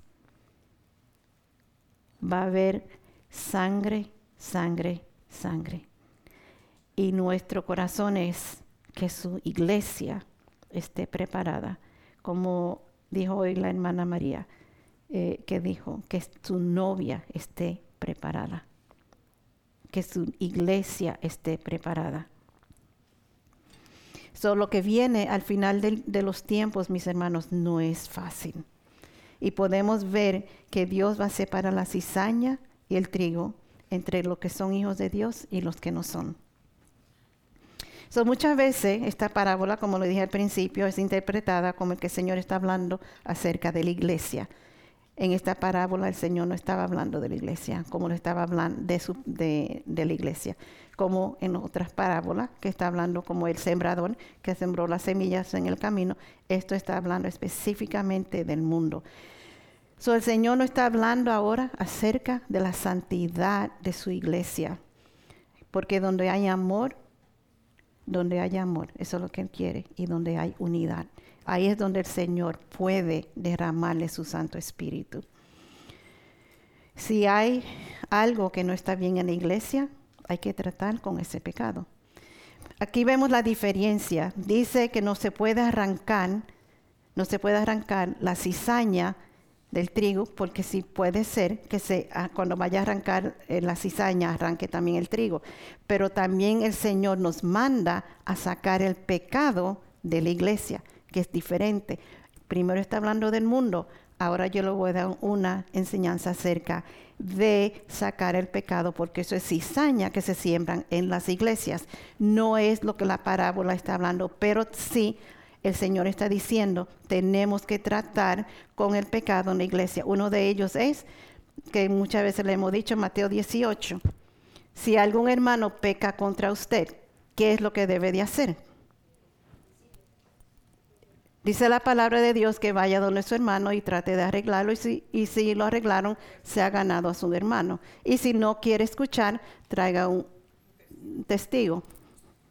Va a haber sangre, sangre, sangre. Y nuestro corazón es que su iglesia esté preparada, como dijo hoy la hermana María eh, que dijo que su novia esté preparada, que su iglesia esté preparada. So, lo que viene al final de, los tiempos, mis hermanos, no es fácil. Y podemos ver que Dios va a separar la cizaña y el trigo entre los que son hijos de Dios y los que no son. So, muchas veces esta parábola, como lo dije al principio, es interpretada como el que el Señor está hablando acerca de la iglesia en esta parábola el Señor no estaba hablando de la iglesia, como lo estaba hablando de, la iglesia, como en otras parábolas que está hablando como el sembrador que sembró las semillas en el camino, esto está hablando específicamente del mundo. So, el Señor no está hablando ahora acerca de la santidad de su iglesia. Porque donde hay amor, donde hay amor, eso es lo que Él quiere, y donde hay unidad. Ahí es donde el Señor puede derramarle su Santo Espíritu. Si hay algo que no está bien en la iglesia, hay que tratar con ese pecado. Aquí vemos la diferencia. Dice que no se puede arrancar, no se puede arrancar la cizaña del trigo, porque sí puede ser que ah, cuando vaya a arrancar eh, la cizaña, arranque también el trigo. Pero también el Señor nos manda a sacar el pecado de la iglesia, que es diferente. Primero está hablando del mundo, ahora yo le voy a dar una enseñanza acerca de sacar el pecado, porque eso es cizaña que se siembran en las iglesias. No es lo que la parábola está hablando, pero sí el Señor está diciendo, tenemos que tratar con el pecado en la iglesia. Uno de ellos es, que muchas veces le hemos dicho, Mateo 18, si algún hermano peca contra usted, ¿qué es lo que debe de hacer? Dice la palabra de Dios que vaya donde su hermano y trate de arreglarlo y si, y si lo arreglaron, se ha ganado a su hermano. Y si no quiere escuchar, traiga un testigo,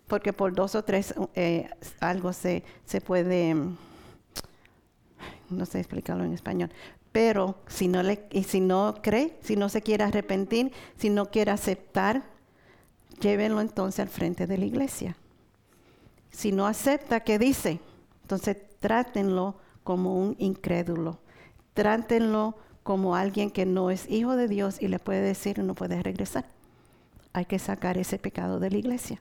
porque por dos o tres eh, algo se, se puede, no sé explicarlo en español, pero si no, le, y si no cree, si no se quiere arrepentir, si no quiere aceptar, llévenlo entonces al frente de la iglesia. Si no acepta, ¿qué dice? Entonces trátenlo como un incrédulo. Trátenlo como alguien que no es hijo de Dios y le puede decir no puede regresar. Hay que sacar ese pecado de la iglesia.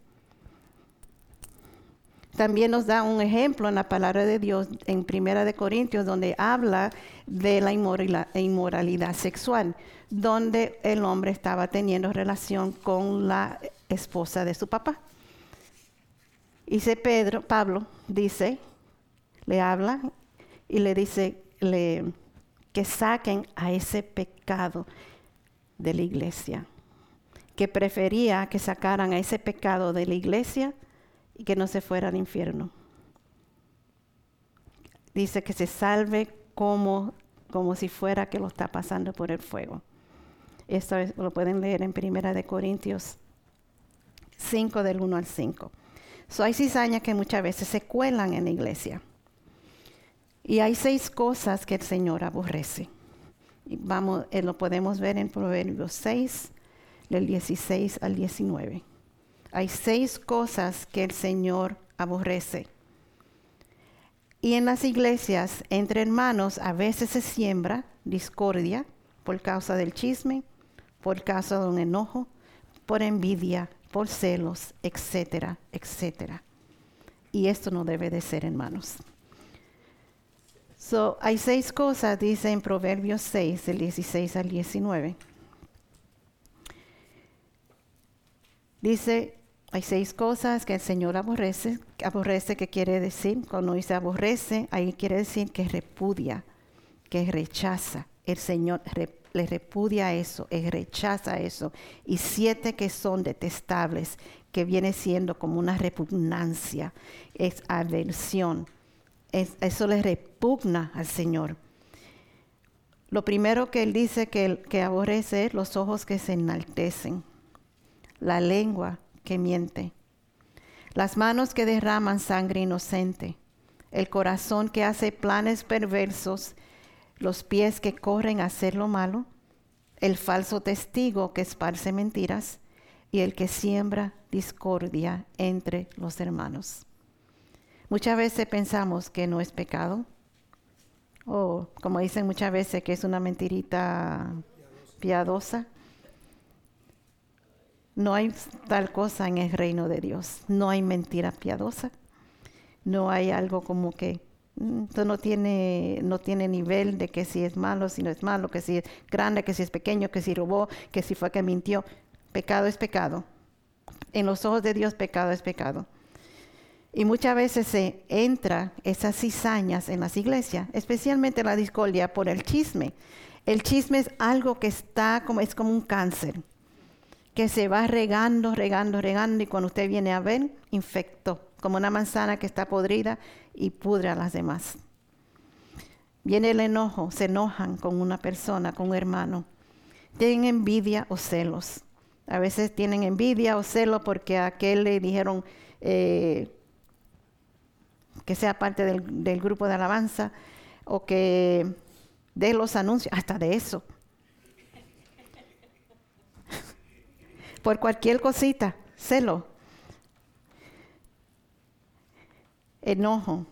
También nos da un ejemplo en la palabra de Dios en Primera de Corintios donde habla de la inmoralidad sexual, donde el hombre estaba teniendo relación con la esposa de su papá. Dice Pedro, Pablo dice le habla y le dice que saquen a ese pecado de la iglesia, que prefería que sacaran a ese pecado de la iglesia y que no se fuera al infierno. Dice que se salve como, como si fuera que lo está pasando por el fuego. Esto lo pueden leer en Primera de Corintios 5 del 1 al 5. So, hay cizañas que muchas veces se cuelan en la iglesia. Y hay seis cosas que el Señor aborrece. vamos, eh, lo podemos ver en Proverbios 6, del 16 al 19. Hay seis cosas que el Señor aborrece. Y en las iglesias, entre hermanos, a veces se siembra discordia por causa del chisme, por causa de un enojo, por envidia, por celos, etcétera, etcétera. Y esto no debe de ser, hermanos. So, hay seis cosas, dice en Proverbios 6, del 16 al 19. Dice, hay seis cosas que el Señor aborrece. Aborrece, ¿qué quiere decir? Cuando dice aborrece, ahí quiere decir que repudia, que rechaza. El Señor le repudia eso, él rechaza eso. Y siete que son detestables, que viene siendo como una repugnancia, es aversión eso le repugna al Señor. Lo primero que él dice que, que aborrece es los ojos que se enaltecen, la lengua que miente, las manos que derraman sangre inocente, el corazón que hace planes perversos, los pies que corren a hacer lo malo, el falso testigo que esparce mentiras y el que siembra discordia entre los hermanos. Muchas veces pensamos que no es pecado, o como dicen muchas veces que es una mentirita piadosa. No hay tal cosa en el reino de Dios. No hay mentira piadosa. No hay algo como que mm, esto no tiene, no tiene nivel de que si es malo, si no es malo, que si es grande, que si es pequeño, que si robó, que si fue que mintió. Pecado es pecado. En los ojos de Dios, pecado es pecado. Y muchas veces se entra esas cizañas en las iglesias, especialmente la discordia por el chisme. El chisme es algo que está como es como un cáncer, que se va regando, regando, regando y cuando usted viene a ver, infectó, como una manzana que está podrida y pudre a las demás. Viene el enojo, se enojan con una persona, con un hermano. Tienen envidia o celos. A veces tienen envidia o celos porque a aquel le dijeron eh, que sea parte del, grupo de alabanza o que dé los anuncios, hasta de eso. Por cualquier cosita, celo, enojo.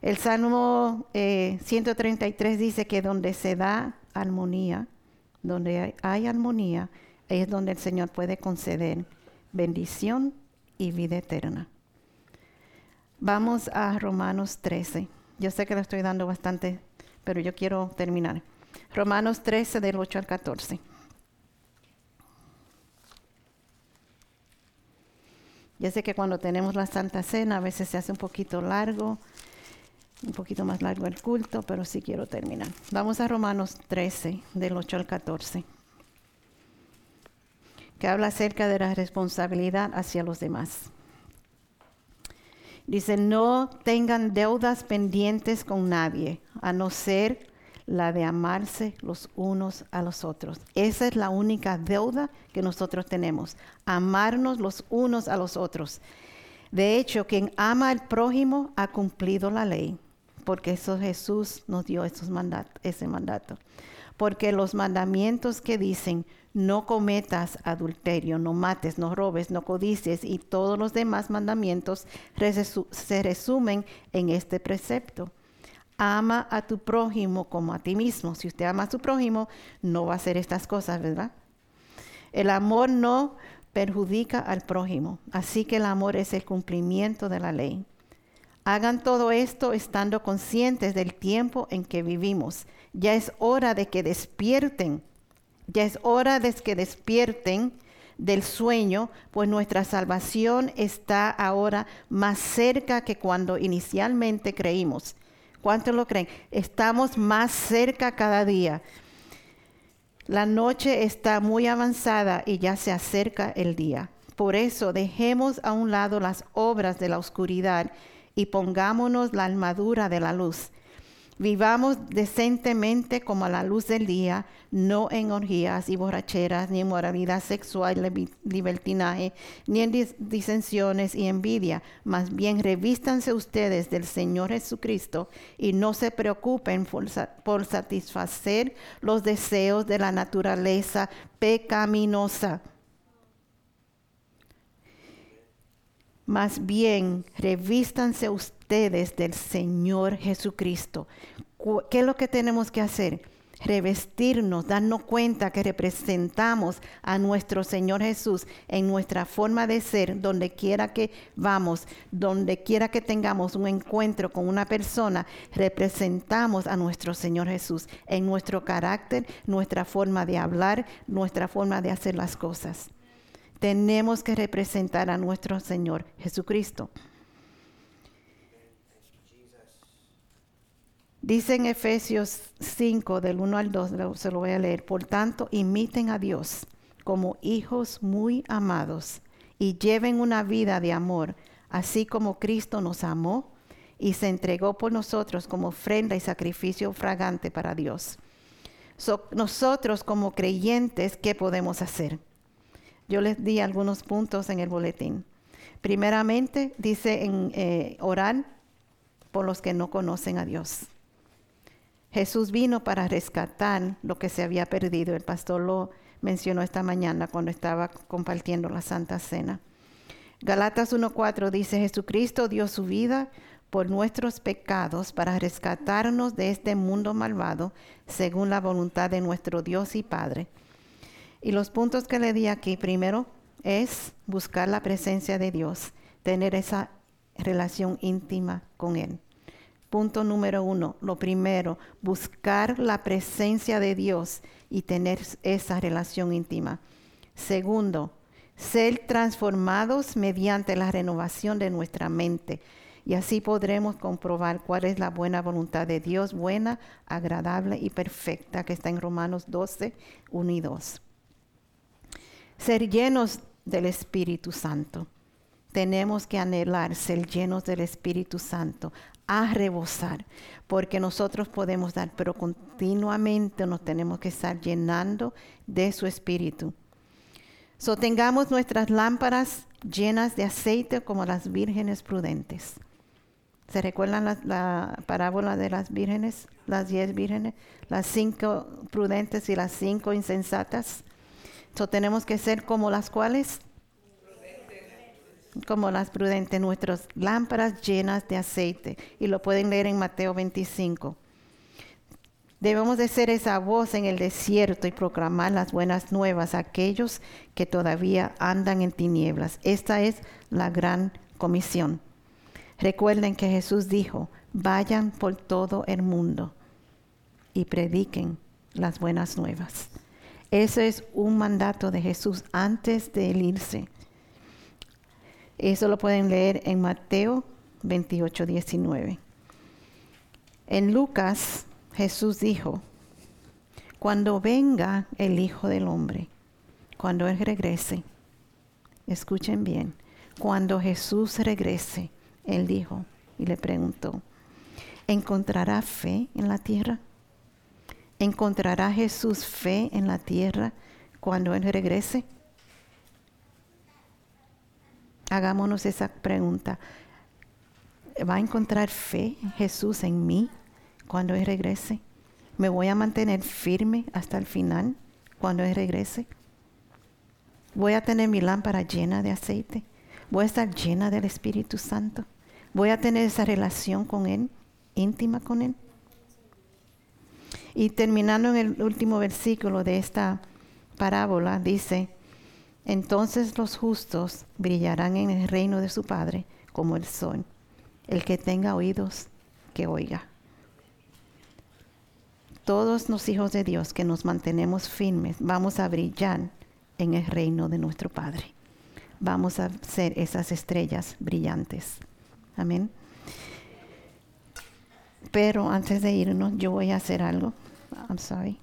El Salmo 133 eh, dice que donde se da armonía, donde hay, armonía, es donde el Señor puede conceder bendición y vida eterna. Vamos a Romanos 13. Yo sé que le estoy dando bastante, pero yo quiero terminar. Romanos 13 del 8 al 14. Ya sé que cuando tenemos la Santa Cena a veces se hace un poquito largo, un poquito más largo el culto, pero sí quiero terminar. Vamos a Romanos 13, del 8 al 14, que habla acerca de la responsabilidad hacia los demás. Dice, no tengan deudas pendientes con nadie, a no ser la de amarse los unos a los otros. Esa es la única deuda que nosotros tenemos, amarnos los unos a los otros. De hecho, quien ama al prójimo ha cumplido la ley porque eso Jesús nos dio esos ese mandato. Porque los mandamientos que dicen, no cometas adulterio, no mates, no robes, no codicies y todos los demás mandamientos se resumen en este precepto. Ama a tu prójimo como a ti mismo. Si usted ama a su prójimo, no va a hacer estas cosas, ¿verdad? El amor no perjudica al prójimo, así que el amor es el cumplimiento de la ley. Hagan todo esto estando conscientes del tiempo en que vivimos. Ya es hora de que despierten. Ya es hora de que despierten del sueño, pues nuestra salvación está ahora más cerca que cuando inicialmente creímos. ¿Cuántos lo creen? Estamos más cerca cada día. La noche está muy avanzada y ya se acerca el día. Por eso dejemos a un lado las obras de la oscuridad y pongámonos la armadura de la luz. Vivamos decentemente como a la luz del día, no en orgías y borracheras, ni en moralidad sexual, libertinaje, ni en disensiones y envidia. Más bien revístanse ustedes del Señor Jesucristo y no se preocupen por satisfacer los deseos de la naturaleza pecaminosa Más bien, revístanse ustedes del Señor Jesucristo. ¿Qué es lo que tenemos que hacer? Revestirnos, darnos cuenta que representamos a nuestro Señor Jesús en nuestra forma de ser, donde quiera que vamos, donde quiera que tengamos un encuentro con una persona, representamos a nuestro Señor Jesús en nuestro carácter, nuestra forma de hablar, nuestra forma de hacer las cosas tenemos que representar a nuestro Señor Jesucristo. Dice en Efesios 5, del 1 al 2, se lo voy a leer. Por tanto, imiten a Dios como hijos muy amados y lleven una vida de amor, así como Cristo nos amó y se entregó por nosotros como ofrenda y sacrificio fragante para Dios. nosotros como creyentes, ¿qué podemos hacer? Yo les di algunos puntos en el boletín. Primeramente, dice en eh, orar por los que no conocen a Dios. Jesús vino para rescatar lo que se había perdido. El pastor lo mencionó esta mañana cuando estaba compartiendo la Santa Cena. Galatas 1.4 dice, Jesucristo dio su vida por nuestros pecados para rescatarnos de este mundo malvado, según la voluntad de nuestro Dios y Padre y los puntos que le di aquí, primero es buscar la presencia de Dios, tener esa relación íntima con Él. Punto número uno, lo primero, buscar la presencia de Dios y tener esa relación íntima. Segundo, ser transformados mediante la renovación de nuestra mente. Y así podremos comprobar cuál es la buena voluntad de Dios, buena, agradable y perfecta, que está en Romanos 12, 1 ser llenos del Espíritu Santo. tenemos que anhelar ser llenos del Espíritu Santo, a rebosar, porque nosotros podemos dar, pero continuamente nos tenemos que estar llenando de su Espíritu. So tengamos nuestras lámparas llenas de aceite como las vírgenes prudentes. ¿Se recuerdan la, la, parábola de las vírgenes? Las diez vírgenes, las cinco prudentes y las cinco insensatas. Tenemos que ser como las cuales como las prudentes, nuestras lámparas llenas de aceite. Y lo pueden leer en Mateo 25. Debemos de ser esa voz en el desierto y proclamar las buenas nuevas a aquellos que todavía andan en tinieblas. Esta es la gran comisión. Recuerden que Jesús dijo, vayan por todo el mundo y prediquen las buenas nuevas. Ese es un mandato de Jesús antes de irse. Eso lo pueden leer en Mateo 28, 19. En Lucas, Jesús dijo, cuando venga el Hijo del Hombre, cuando Él regrese, escuchen bien, cuando Jesús regrese, Él dijo y le preguntó, ¿encontrará fe en la tierra? ¿Encontrará Jesús fe en la tierra cuando Él regrese? Hagámonos esa pregunta. ¿Va a encontrar fe Jesús en mí cuando Él regrese? ¿Me voy a mantener firme hasta el final cuando Él regrese? ¿Voy a tener mi lámpara llena de aceite? ¿Voy a estar llena del Espíritu Santo? ¿Voy a tener esa relación con Él, íntima con Él? Y terminando en el último versículo de esta parábola, dice, entonces los justos brillarán en el reino de su Padre como el sol. El que tenga oídos, que oiga. Todos los hijos de Dios que nos mantenemos firmes, vamos a brillar en el reino de nuestro Padre. Vamos a ser esas estrellas brillantes. Amén. Pero antes de irnos, yo voy a hacer algo. I'm sorry.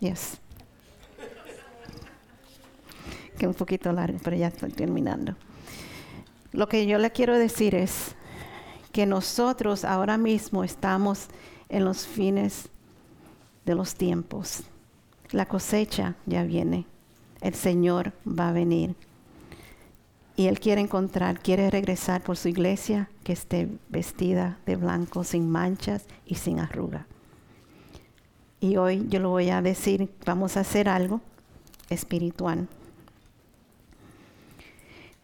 Yes que un poquito largo, pero ya estoy terminando. Lo que yo le quiero decir es que nosotros ahora mismo estamos en los fines de los tiempos. La cosecha ya viene. El Señor va a venir. Y Él quiere encontrar, quiere regresar por su iglesia que esté vestida de blanco, sin manchas y sin arruga. Y hoy yo lo voy a decir, vamos a hacer algo espiritual.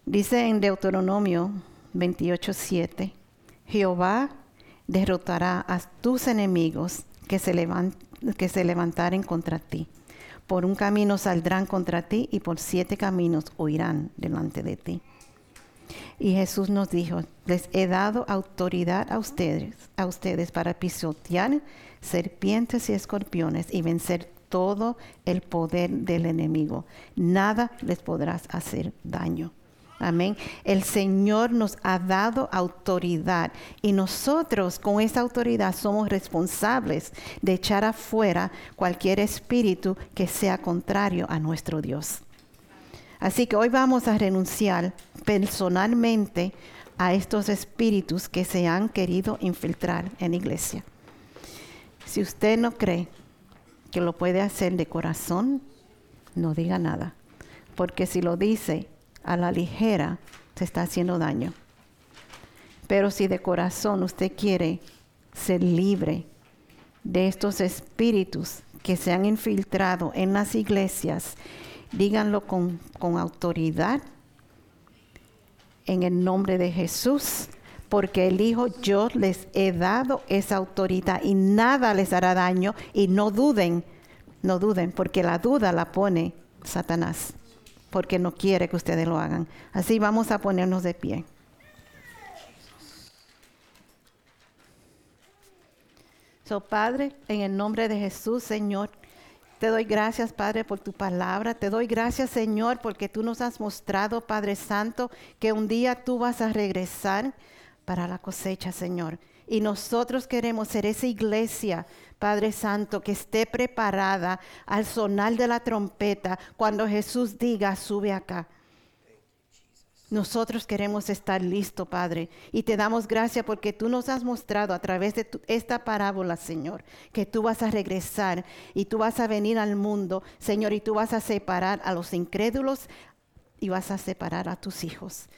Dice en Deuteronomio 28:7, Jehová derrotará a tus enemigos que se, se levantaren contra ti. Por un camino saldrán contra ti y por siete caminos huirán delante de ti. Y Jesús nos dijo, les he dado autoridad a ustedes, a ustedes para pisotear serpientes y escorpiones y vencer todo el poder del enemigo. Nada les podrás hacer daño. Amén. El Señor nos ha dado autoridad y nosotros con esa autoridad somos responsables de echar afuera cualquier espíritu que sea contrario a nuestro Dios. Así que hoy vamos a renunciar personalmente a estos espíritus que se han querido infiltrar en la iglesia. Si usted no cree que lo puede hacer de corazón, no diga nada. Porque si lo dice, a la ligera se está haciendo daño. Pero si de corazón usted quiere ser libre de estos espíritus que se han infiltrado en las iglesias, díganlo con, con autoridad en el nombre de Jesús, porque el Hijo yo les he dado esa autoridad y nada les hará daño y no duden, no duden, porque la duda la pone Satanás porque no quiere que ustedes lo hagan. Así vamos a ponernos de pie. So, Padre, en el nombre de Jesús, Señor, te doy gracias, Padre, por tu palabra. Te doy gracias, Señor, porque tú nos has mostrado, Padre Santo, que un día tú vas a regresar para la cosecha, Señor. Y nosotros queremos ser esa iglesia, Padre Santo, que esté preparada al sonar de la trompeta cuando Jesús diga, sube acá. Nosotros queremos estar listos, Padre, y te damos gracias porque tú nos has mostrado a través de esta parábola, Señor, que tú vas a regresar y tú vas a venir al mundo, Señor, y tú vas a separar a los incrédulos y vas a separar a tus hijos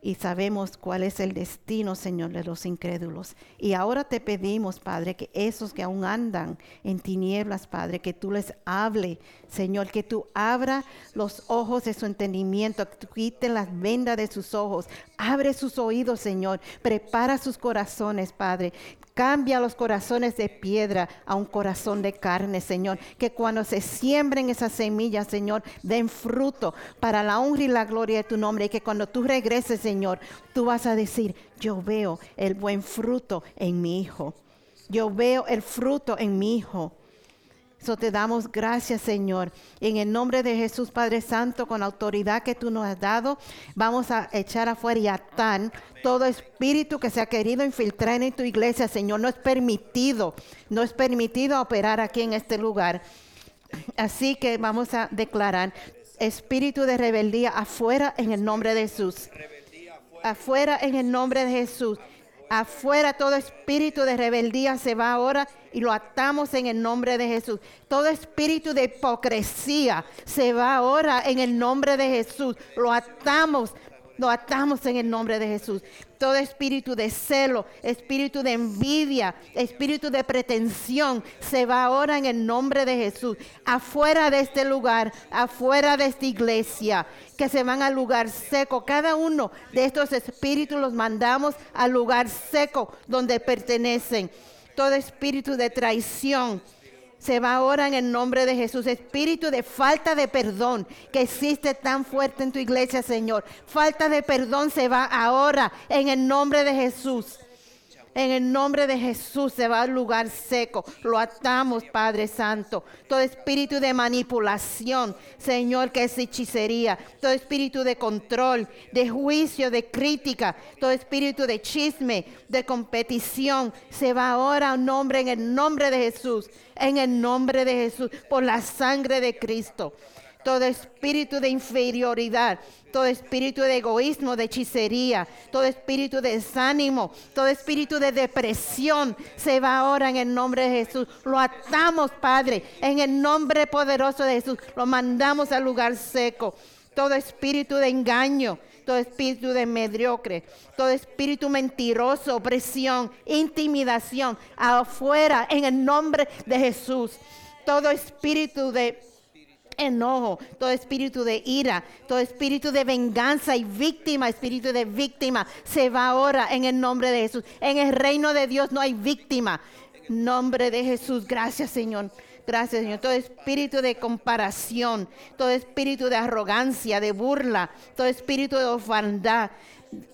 y sabemos cuál es el destino, Señor, de los incrédulos. Y ahora te pedimos, Padre, que esos que aún andan en tinieblas, Padre, que tú les hable, Señor, que tú abra los ojos de su entendimiento, que tú quite las vendas de sus ojos, abre sus oídos, Señor, prepara sus corazones, Padre, Cambia los corazones de piedra a un corazón de carne, Señor. Que cuando se siembren esas semillas, Señor, den fruto para la honra y la gloria de tu nombre. Y que cuando tú regreses, Señor, tú vas a decir, yo veo el buen fruto en mi hijo. Yo veo el fruto en mi hijo. So te damos gracias, Señor. En el nombre de Jesús, Padre Santo, con la autoridad que tú nos has dado, vamos a echar afuera y atar todo espíritu que se ha querido infiltrar en tu iglesia, Señor. No es permitido, no es permitido operar aquí en este lugar. Así que vamos a declarar espíritu de rebeldía afuera en el nombre de Jesús. Afuera en el nombre de Jesús. Afuera todo espíritu de rebeldía se va ahora y lo atamos en el nombre de Jesús. Todo espíritu de hipocresía se va ahora en el nombre de Jesús. Lo atamos, lo atamos en el nombre de Jesús. Todo espíritu de celo, espíritu de envidia, espíritu de pretensión se va ahora en el nombre de Jesús. Afuera de este lugar, afuera de esta iglesia que se van al lugar seco. Cada uno de estos espíritus los mandamos al lugar seco donde pertenecen. Todo espíritu de traición se va ahora en el nombre de Jesús. Espíritu de falta de perdón que existe tan fuerte en tu iglesia, Señor. Falta de perdón se va ahora en el nombre de Jesús. En el nombre de Jesús se va al lugar seco. Lo atamos, Padre Santo. Todo espíritu de manipulación, Señor, que es hechicería. Todo espíritu de control, de juicio, de crítica. Todo espíritu de chisme, de competición. Se va ahora a nombre en el nombre de Jesús. En el nombre de Jesús. Por la sangre de Cristo todo espíritu de inferioridad, todo espíritu de egoísmo, de hechicería, todo espíritu de desánimo, todo espíritu de depresión, se va ahora en el nombre de Jesús. Lo atamos, Padre, en el nombre poderoso de Jesús. Lo mandamos al lugar seco. Todo espíritu de engaño, todo espíritu de mediocre, todo espíritu mentiroso, opresión, intimidación, afuera en el nombre de Jesús. Todo espíritu de enojo, todo espíritu de ira, todo espíritu de venganza y víctima, espíritu de víctima, se va ahora en el nombre de Jesús. En el reino de Dios no hay víctima. Nombre de Jesús, gracias Señor. Gracias, Señor. Todo espíritu de comparación, todo espíritu de arrogancia, de burla, todo espíritu de ofandad,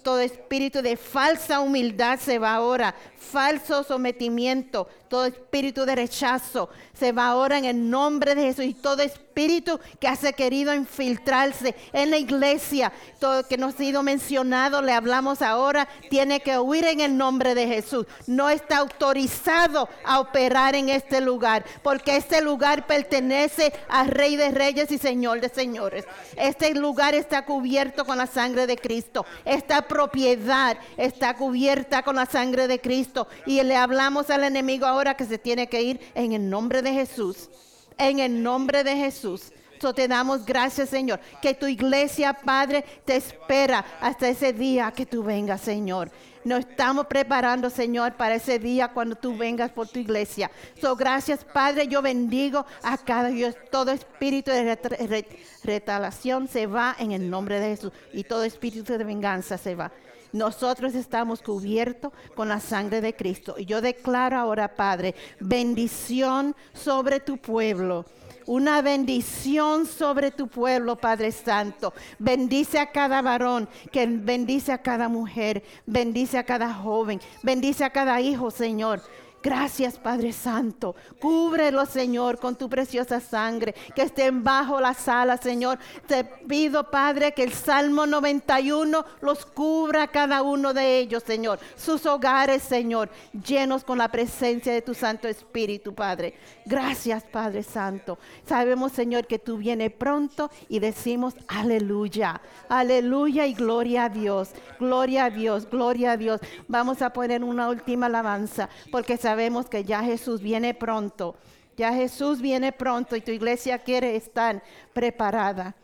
todo espíritu de falsa humildad se va ahora, falso sometimiento, todo espíritu de rechazo se va ahora en el nombre de Jesús y todo espíritu que ha querido infiltrarse en la iglesia, todo que no ha sido mencionado, le hablamos ahora, tiene que huir en el nombre de Jesús. No está autorizado a operar en este lugar, porque este lugar pertenece al Rey de Reyes y Señor de Señores. Este lugar está cubierto con la sangre de Cristo. Esta propiedad está cubierta con la sangre de Cristo. Y le hablamos al enemigo ahora que se tiene que ir en el nombre de Jesús. En el nombre de Jesús. So te damos gracias, Señor. Que tu iglesia, Padre, te espera hasta ese día que tú vengas, Señor. Nos estamos preparando, Señor, para ese día cuando tú vengas por tu iglesia. So, gracias, Padre. Yo bendigo a cada Dios. Todo espíritu de retalación se va en el nombre de Jesús. Y todo espíritu de venganza se va. Nosotros estamos cubiertos con la sangre de Cristo. Y yo declaro ahora, Padre, bendición sobre tu pueblo una bendición sobre tu pueblo, Padre Santo. Bendice a cada varón, bendice a cada mujer, bendice a cada joven, bendice a cada hijo, Señor. Gracias, Padre Santo. Cúbrelo, Señor, con tu preciosa sangre, que estén bajo la sala, Señor. Te pido, Padre, que el Salmo 91 los cubra cada uno de ellos, Señor. Sus hogares, Señor, llenos con la presencia de tu Santo Espíritu, Padre. Gracias, Padre Santo. Sabemos, Señor, que tú vienes pronto y decimos aleluya. Aleluya y gloria a Dios. Gloria a Dios, gloria a Dios. Vamos a poner una última alabanza, porque sabemos sabemos que ya Jesús viene pronto. Ya Jesús viene pronto y tu iglesia quiere estar preparada.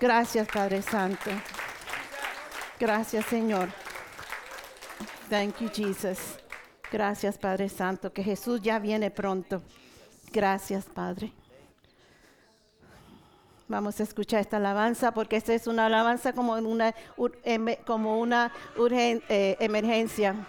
Gracias, Padre Santo. Gracias, Señor. Thank you, Jesus. Gracias, Padre Santo, que Jesús ya viene pronto. Gracias, Padre. Vamos a escuchar esta alabanza porque esta es una alabanza como una, como una eh, emergencia.